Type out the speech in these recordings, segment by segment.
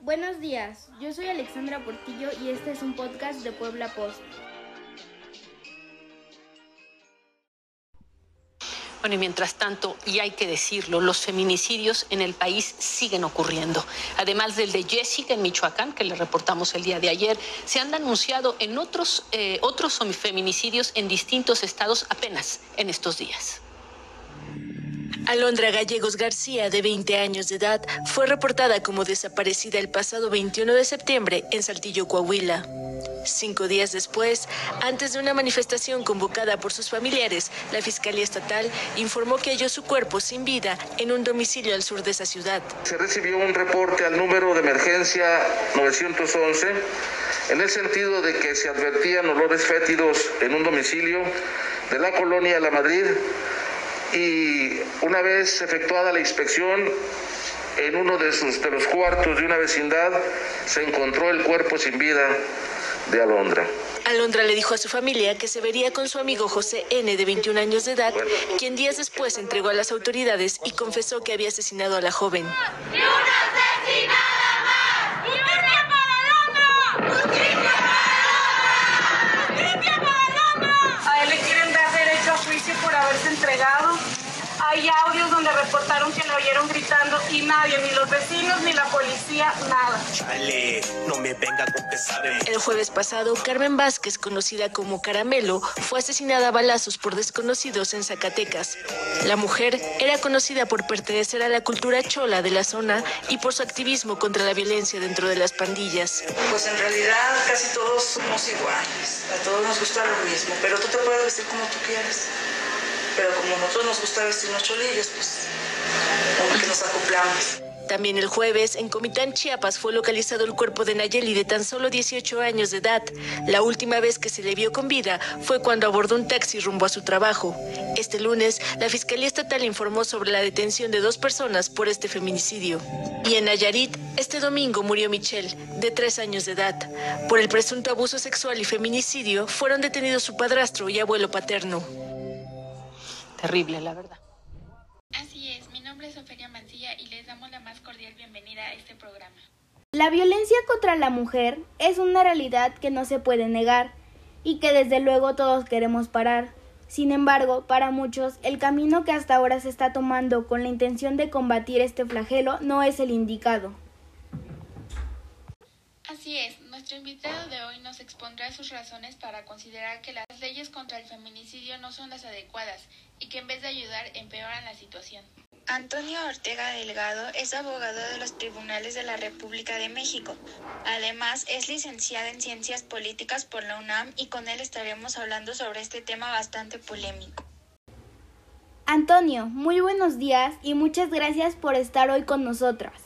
Buenos días, yo soy Alexandra Portillo y este es un podcast de Puebla Post. Bueno, y mientras tanto, y hay que decirlo, los feminicidios en el país siguen ocurriendo. Además del de Jessica en Michoacán, que le reportamos el día de ayer, se han anunciado en otros, eh, otros feminicidios en distintos estados apenas en estos días. Alondra Gallegos García, de 20 años de edad, fue reportada como desaparecida el pasado 21 de septiembre en Saltillo, Coahuila. Cinco días después, antes de una manifestación convocada por sus familiares, la Fiscalía Estatal informó que halló su cuerpo sin vida en un domicilio al sur de esa ciudad. Se recibió un reporte al número de emergencia 911 en el sentido de que se advertían olores fétidos en un domicilio de la colonia La Madrid y una vez efectuada la inspección en uno de, sus, de los cuartos de una vecindad se encontró el cuerpo sin vida de Alondra. Alondra le dijo a su familia que se vería con su amigo José N., de 21 años de edad, quien días después entregó a las autoridades y confesó que había asesinado a la joven. ¡Y una asesinada más! ¡Justicia para Alondra! ¡Justicia para Alondra! ¡Justicia para Alondra! A él le quieren dar derecho a juicio por haberse entregado. Hay audios donde reportaron que lo oyeron gritando y nadie, ni los vecinos ni la policía, nada. Chale, no me venga con pesares. El jueves pasado, Carmen Vázquez, conocida como Caramelo, fue asesinada a balazos por desconocidos en Zacatecas. La mujer era conocida por pertenecer a la cultura chola de la zona y por su activismo contra la violencia dentro de las pandillas. Pues en realidad casi todos somos iguales, a todos nos gusta lo mismo, pero tú te puedes vestir como tú quieres. Pero como nosotros nos gusta vestirnos pues como que nos acoplamos. También el jueves, en Comitán, Chiapas, fue localizado el cuerpo de Nayeli de tan solo 18 años de edad. La última vez que se le vio con vida fue cuando abordó un taxi rumbo a su trabajo. Este lunes, la Fiscalía Estatal informó sobre la detención de dos personas por este feminicidio. Y en Nayarit, este domingo murió Michelle, de 3 años de edad. Por el presunto abuso sexual y feminicidio, fueron detenidos su padrastro y abuelo paterno. Terrible, la verdad. Así es, mi nombre es Ofelia Mancilla y les damos la más cordial bienvenida a este programa. La violencia contra la mujer es una realidad que no se puede negar y que desde luego todos queremos parar. Sin embargo, para muchos, el camino que hasta ahora se está tomando con la intención de combatir este flagelo no es el indicado. Así es, nuestro invitado de hoy nos expondrá sus razones para considerar que las leyes contra el feminicidio no son las adecuadas y que en vez de ayudar empeoran la situación. Antonio Ortega Delgado es abogado de los tribunales de la República de México. Además, es licenciado en Ciencias Políticas por la UNAM y con él estaremos hablando sobre este tema bastante polémico. Antonio, muy buenos días y muchas gracias por estar hoy con nosotras.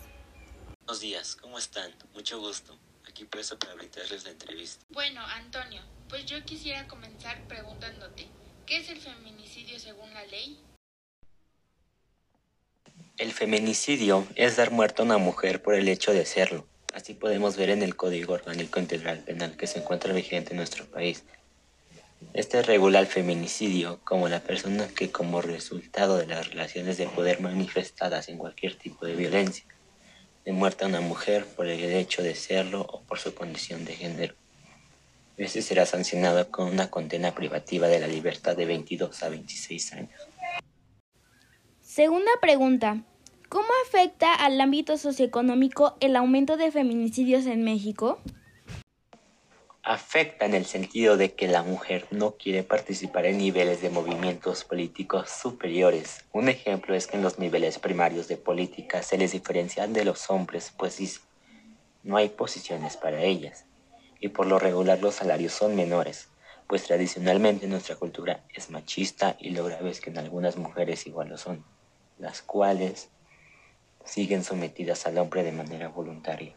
Buenos días, ¿cómo están? Mucho gusto. Aquí puesto para brindarles la entrevista. Bueno, Antonio, pues yo quisiera comenzar preguntándote, ¿qué es el feminicidio según la ley? El feminicidio es dar muerte a una mujer por el hecho de serlo. Así podemos ver en el Código Orgánico Integral Penal que se encuentra vigente en nuestro país. Este regula el feminicidio como la persona que como resultado de las relaciones de poder manifestadas en cualquier tipo de violencia, de muerte a una mujer por el hecho de serlo o por su condición de género. Este será sancionado con una condena privativa de la libertad de 22 a 26 años. Segunda pregunta. ¿Cómo afecta al ámbito socioeconómico el aumento de feminicidios en México? Afecta en el sentido de que la mujer no quiere participar en niveles de movimientos políticos superiores. Un ejemplo es que en los niveles primarios de política se les diferencian de los hombres, pues no hay posiciones para ellas. Y por lo regular los salarios son menores, pues tradicionalmente nuestra cultura es machista y lo grave es que en algunas mujeres igual lo son las cuales siguen sometidas al hombre de manera voluntaria.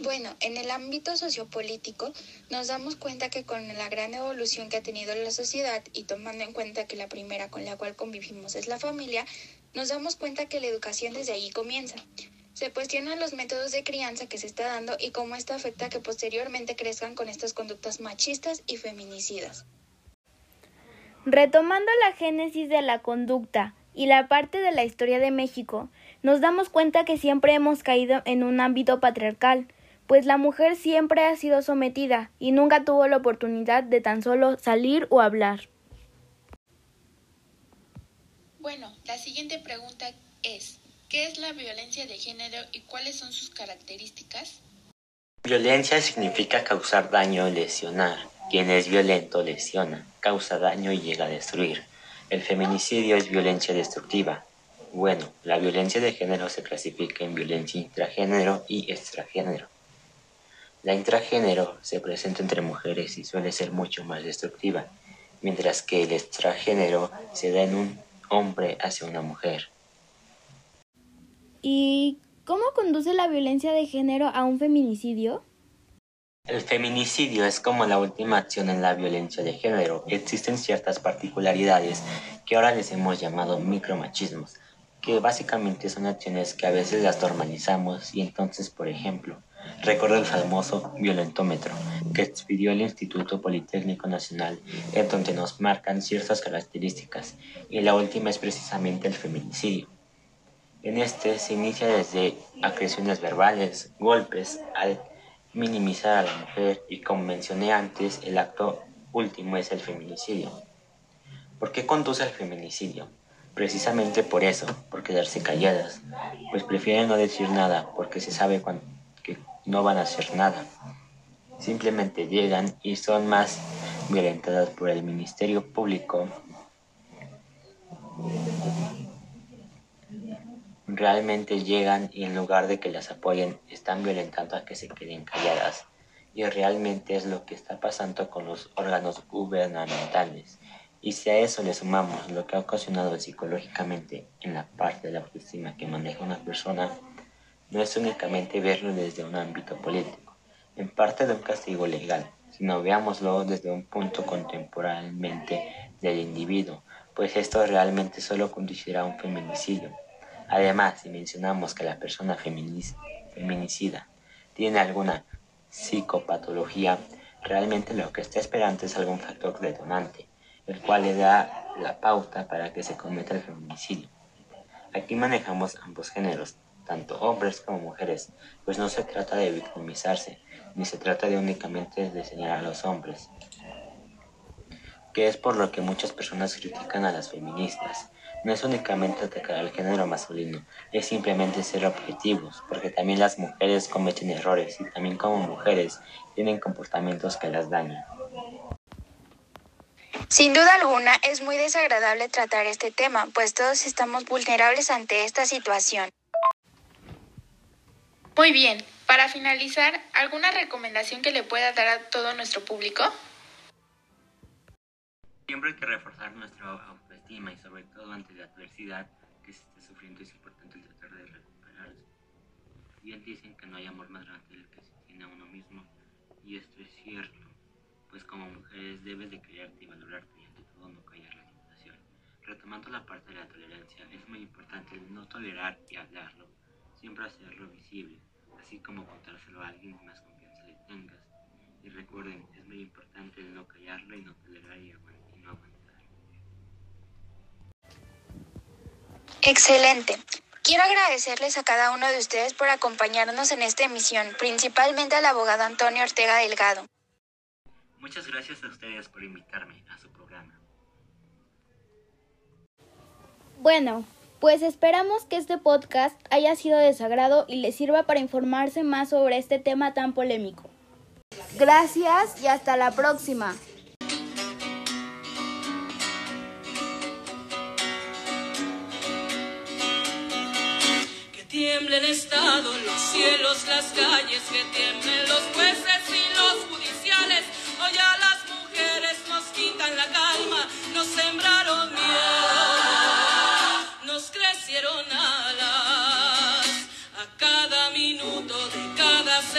Bueno, en el ámbito sociopolítico nos damos cuenta que con la gran evolución que ha tenido la sociedad y tomando en cuenta que la primera con la cual convivimos es la familia, nos damos cuenta que la educación desde allí comienza. Se cuestionan los métodos de crianza que se está dando y cómo esto afecta a que posteriormente crezcan con estas conductas machistas y feminicidas. Retomando la génesis de la conducta y la parte de la historia de México, nos damos cuenta que siempre hemos caído en un ámbito patriarcal, pues la mujer siempre ha sido sometida y nunca tuvo la oportunidad de tan solo salir o hablar. Bueno, la siguiente pregunta es, ¿qué es la violencia de género y cuáles son sus características? Violencia significa causar daño o lesionar. Quien es violento lesiona, causa daño y llega a destruir. El feminicidio es violencia destructiva. Bueno, la violencia de género se clasifica en violencia intragénero y extragénero. La intragénero se presenta entre mujeres y suele ser mucho más destructiva, mientras que el extragénero se da en un hombre hacia una mujer. ¿Y cómo conduce la violencia de género a un feminicidio? El feminicidio es como la última acción en la violencia de género. Existen ciertas particularidades que ahora les hemos llamado micromachismos, que básicamente son acciones que a veces las normalizamos y entonces, por ejemplo, recuerdo el famoso violentómetro que expidió el Instituto Politécnico Nacional, en donde nos marcan ciertas características, y la última es precisamente el feminicidio. En este se inicia desde agresiones verbales, golpes, al minimizar a la mujer y como mencioné antes, el acto último es el feminicidio. ¿Por qué conduce al feminicidio? Precisamente por eso, por quedarse calladas, pues prefieren no decir nada porque se sabe que no van a hacer nada. Simplemente llegan y son más violentadas por el Ministerio Público realmente llegan y en lugar de que las apoyen están violentando a que se queden calladas. Y realmente es lo que está pasando con los órganos gubernamentales. Y si a eso le sumamos lo que ha ocasionado psicológicamente en la parte de la autoestima que maneja una persona, no es únicamente verlo desde un ámbito político, en parte de un castigo legal, sino veámoslo desde un punto contemporáneamente del individuo, pues esto realmente solo conducirá a un feminicidio Además, si mencionamos que la persona feminicida tiene alguna psicopatología, realmente lo que está esperando es algún factor detonante, el cual le da la pauta para que se cometa el feminicidio. Aquí manejamos ambos géneros, tanto hombres como mujeres, pues no se trata de victimizarse, ni se trata de únicamente de señalar a los hombres, que es por lo que muchas personas critican a las feministas, no es únicamente atacar al género masculino, es simplemente ser objetivos, porque también las mujeres cometen errores y también como mujeres tienen comportamientos que las dañan. Sin duda alguna, es muy desagradable tratar este tema, pues todos estamos vulnerables ante esta situación. Muy bien, para finalizar, ¿alguna recomendación que le pueda dar a todo nuestro público? Siempre hay que reforzar nuestra autoestima y sobre todo ante la adversidad que se esté sufriendo es importante tratar de recuperarse. Bien dicen que no hay amor más grande del que se tiene a uno mismo y esto es cierto, pues como mujeres debes de creerte y valorarte y ante todo no callar la situación. Retomando la parte de la tolerancia, es muy importante no tolerar y hablarlo, siempre hacerlo visible, así como contárselo a alguien que más confianza le tengas. Y recuerden, es muy importante no callarlo y no tolerar y aguantar. Excelente. Quiero agradecerles a cada uno de ustedes por acompañarnos en esta emisión, principalmente al abogado Antonio Ortega Delgado. Muchas gracias a ustedes por invitarme a su programa. Bueno, pues esperamos que este podcast haya sido de sagrado y les sirva para informarse más sobre este tema tan polémico. Gracias y hasta la próxima. tiemble el Estado, los cielos, las calles, que tiemblen los jueces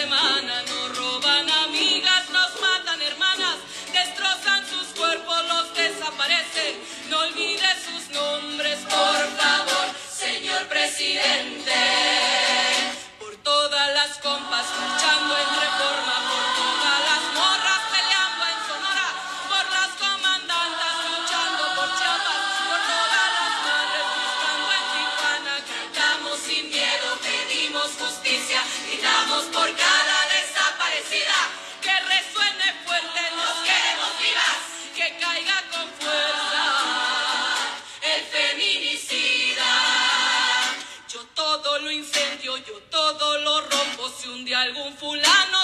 semana con fulano.